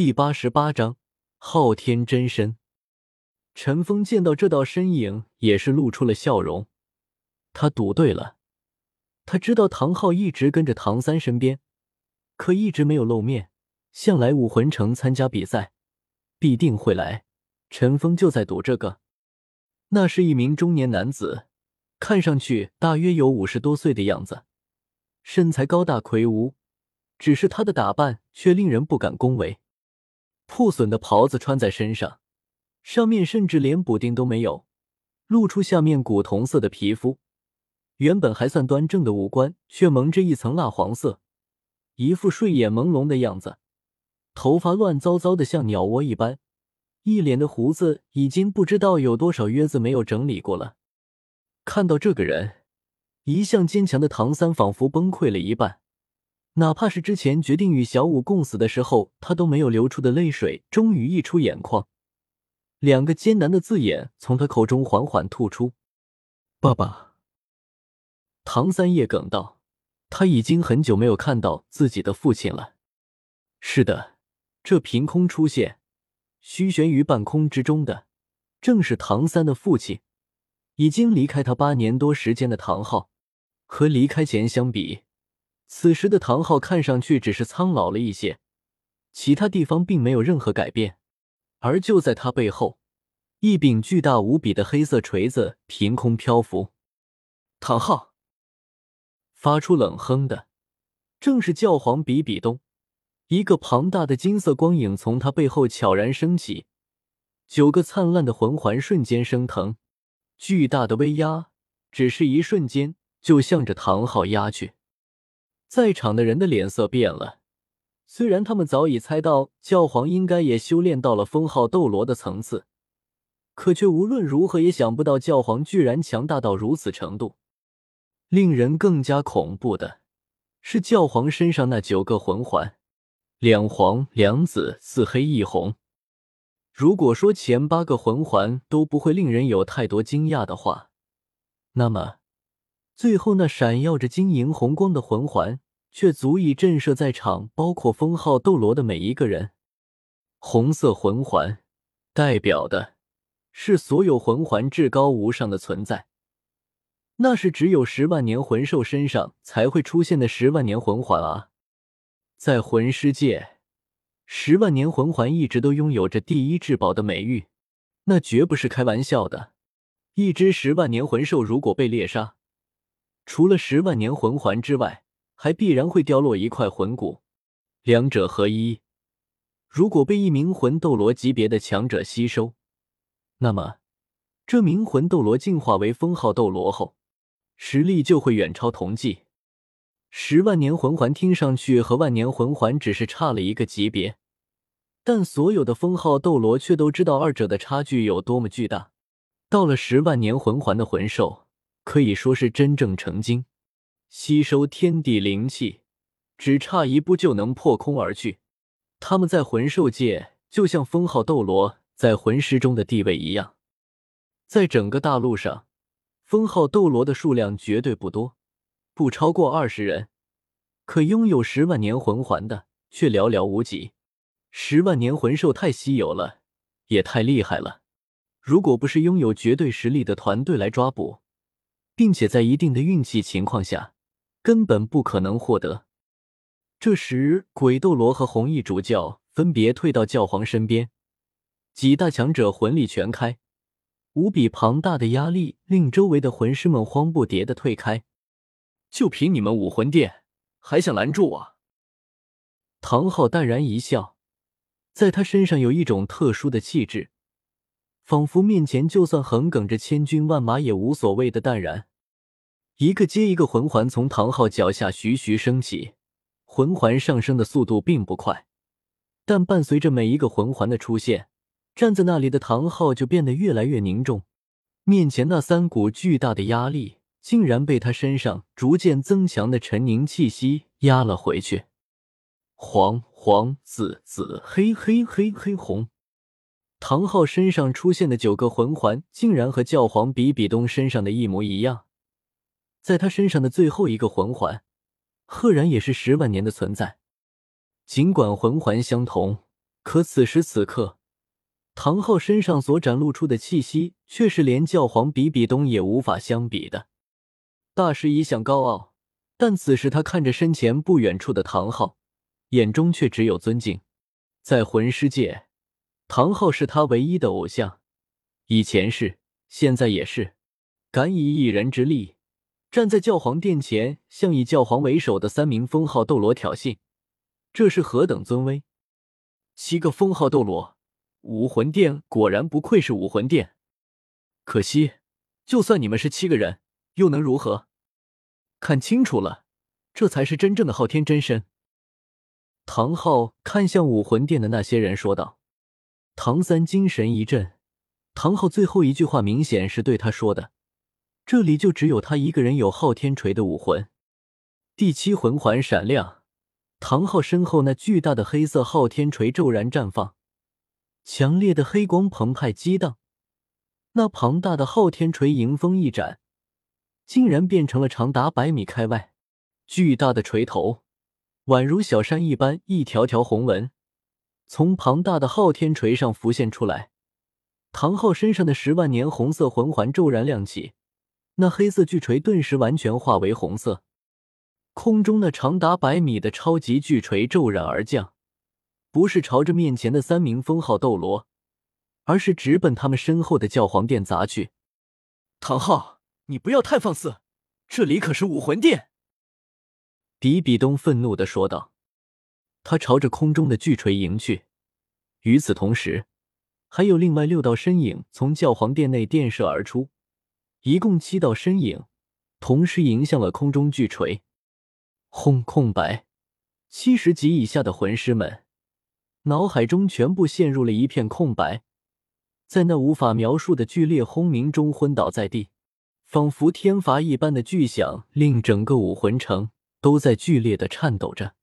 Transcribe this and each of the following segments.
第八十八章昊天真身。陈峰见到这道身影，也是露出了笑容。他赌对了，他知道唐昊一直跟着唐三身边，可一直没有露面，向来武魂城参加比赛，必定会来。陈峰就在赌这个。那是一名中年男子，看上去大约有五十多岁的样子，身材高大魁梧，只是他的打扮却令人不敢恭维。破损的袍子穿在身上，上面甚至连补丁都没有，露出下面古铜色的皮肤。原本还算端正的五官，却蒙着一层蜡黄色，一副睡眼朦胧的样子。头发乱糟糟的，像鸟窝一般，一脸的胡子已经不知道有多少约子没有整理过了。看到这个人，一向坚强的唐三仿佛崩溃了一半。哪怕是之前决定与小五共死的时候，他都没有流出的泪水，终于溢出眼眶。两个艰难的字眼从他口中缓缓吐出：“爸爸。”唐三叶哽道：“他已经很久没有看到自己的父亲了。”是的，这凭空出现、虚悬于半空之中的，正是唐三的父亲。已经离开他八年多时间的唐昊，和离开前相比。此时的唐昊看上去只是苍老了一些，其他地方并没有任何改变。而就在他背后，一柄巨大无比的黑色锤子凭空漂浮。唐昊发出冷哼的，正是教皇比比东。一个庞大的金色光影从他背后悄然升起，九个灿烂的魂环瞬间升腾，巨大的威压只是一瞬间就向着唐昊压去。在场的人的脸色变了，虽然他们早已猜到教皇应该也修炼到了封号斗罗的层次，可却无论如何也想不到教皇居然强大到如此程度。令人更加恐怖的是，教皇身上那九个魂环，两黄两紫四黑一红。如果说前八个魂环都不会令人有太多惊讶的话，那么。最后那闪耀着晶莹红光的魂环，却足以震慑在场包括封号斗罗的每一个人。红色魂环代表的是所有魂环至高无上的存在，那是只有十万年魂兽身上才会出现的十万年魂环啊！在魂师界，十万年魂环一直都拥有着第一至宝的美誉，那绝不是开玩笑的。一只十万年魂兽如果被猎杀，除了十万年魂环之外，还必然会掉落一块魂骨，两者合一。如果被一名魂斗罗级别的强者吸收，那么这名魂斗罗进化为封号斗罗后，实力就会远超同级。十万年魂环听上去和万年魂环只是差了一个级别，但所有的封号斗罗却都知道二者的差距有多么巨大。到了十万年魂环的魂兽。可以说是真正成精，吸收天地灵气，只差一步就能破空而去。他们在魂兽界就像封号斗罗在魂师中的地位一样。在整个大陆上，封号斗罗的数量绝对不多，不超过二十人。可拥有十万年魂环的却寥寥无几。十万年魂兽太稀有了，也太厉害了。如果不是拥有绝对实力的团队来抓捕，并且在一定的运气情况下，根本不可能获得。这时，鬼斗罗和红衣主教分别退到教皇身边，几大强者魂力全开，无比庞大的压力令周围的魂师们慌不迭的退开。就凭你们武魂殿，还想拦住我？唐昊淡然一笑，在他身上有一种特殊的气质。仿佛面前就算横亘着千军万马也无所谓的淡然。一个接一个魂环从唐昊脚下徐徐升起，魂环上升的速度并不快，但伴随着每一个魂环的出现，站在那里的唐昊就变得越来越凝重。面前那三股巨大的压力，竟然被他身上逐渐增强的沉凝气息压了回去。黄黄紫紫黑黑黑黑红。唐昊身上出现的九个魂环，竟然和教皇比比东身上的一模一样。在他身上的最后一个魂环，赫然也是十万年的存在。尽管魂环相同，可此时此刻，唐昊身上所展露出的气息，却是连教皇比比东也无法相比的。大师一向高傲，但此时他看着身前不远处的唐昊，眼中却只有尊敬。在魂师界，唐昊是他唯一的偶像，以前是，现在也是。敢以一人之力站在教皇殿前，向以教皇为首的三名封号斗罗挑衅，这是何等尊威！七个封号斗罗，武魂殿果然不愧是武魂殿。可惜，就算你们是七个人，又能如何？看清楚了，这才是真正的昊天真身。唐昊看向武魂殿的那些人说道。唐三精神一振，唐昊最后一句话明显是对他说的。这里就只有他一个人有昊天锤的武魂。第七魂环闪亮，唐昊身后那巨大的黑色昊天锤骤然绽放，强烈的黑光澎湃激荡，那庞大的昊天锤迎风一展。竟然变成了长达百米开外，巨大的锤头，宛如小山一般，一条条红纹从庞大的昊天锤上浮现出来。唐昊身上的十万年红色魂环骤然亮起，那黑色巨锤顿时完全化为红色。空中那长达百米的超级巨锤骤然而降，不是朝着面前的三名封号斗罗，而是直奔他们身后的教皇殿砸去。唐昊。你不要太放肆，这里可是武魂殿！”比比东愤怒的说道。他朝着空中的巨锤迎去。与此同时，还有另外六道身影从教皇殿内电射而出，一共七道身影同时迎向了空中巨锤。轰！空白，七十级以下的魂师们脑海中全部陷入了一片空白，在那无法描述的剧烈轰鸣中昏倒在地。仿佛天罚一般的巨响，令整个武魂城都在剧烈的颤抖着。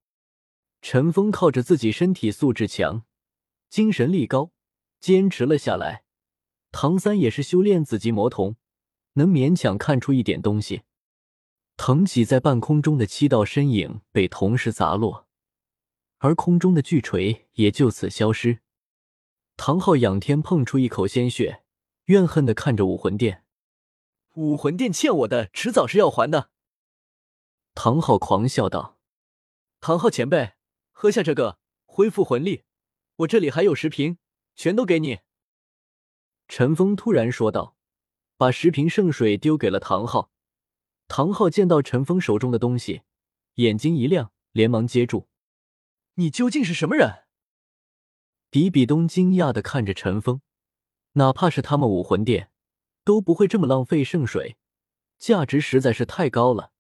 陈峰靠着自己身体素质强，精神力高，坚持了下来。唐三也是修炼紫级魔童，能勉强看出一点东西。腾起在半空中的七道身影被同时砸落，而空中的巨锤也就此消失。唐昊仰天碰出一口鲜血，怨恨的看着武魂殿。武魂殿欠我的，迟早是要还的。唐昊狂笑道：“唐昊前辈，喝下这个，恢复魂力。我这里还有十瓶，全都给你。”陈峰突然说道，把十瓶圣水丢给了唐昊。唐昊见到陈峰手中的东西，眼睛一亮，连忙接住：“你究竟是什么人？”比比东惊讶的看着陈峰，哪怕是他们武魂殿。都不会这么浪费圣水，价值实在是太高了，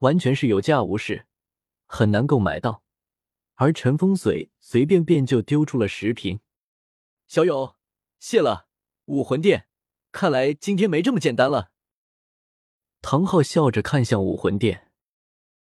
完全是有价无市，很难购买到。而陈风随随便便就丢出了十瓶，小友，谢了。武魂殿，看来今天没这么简单了。唐昊笑着看向武魂殿。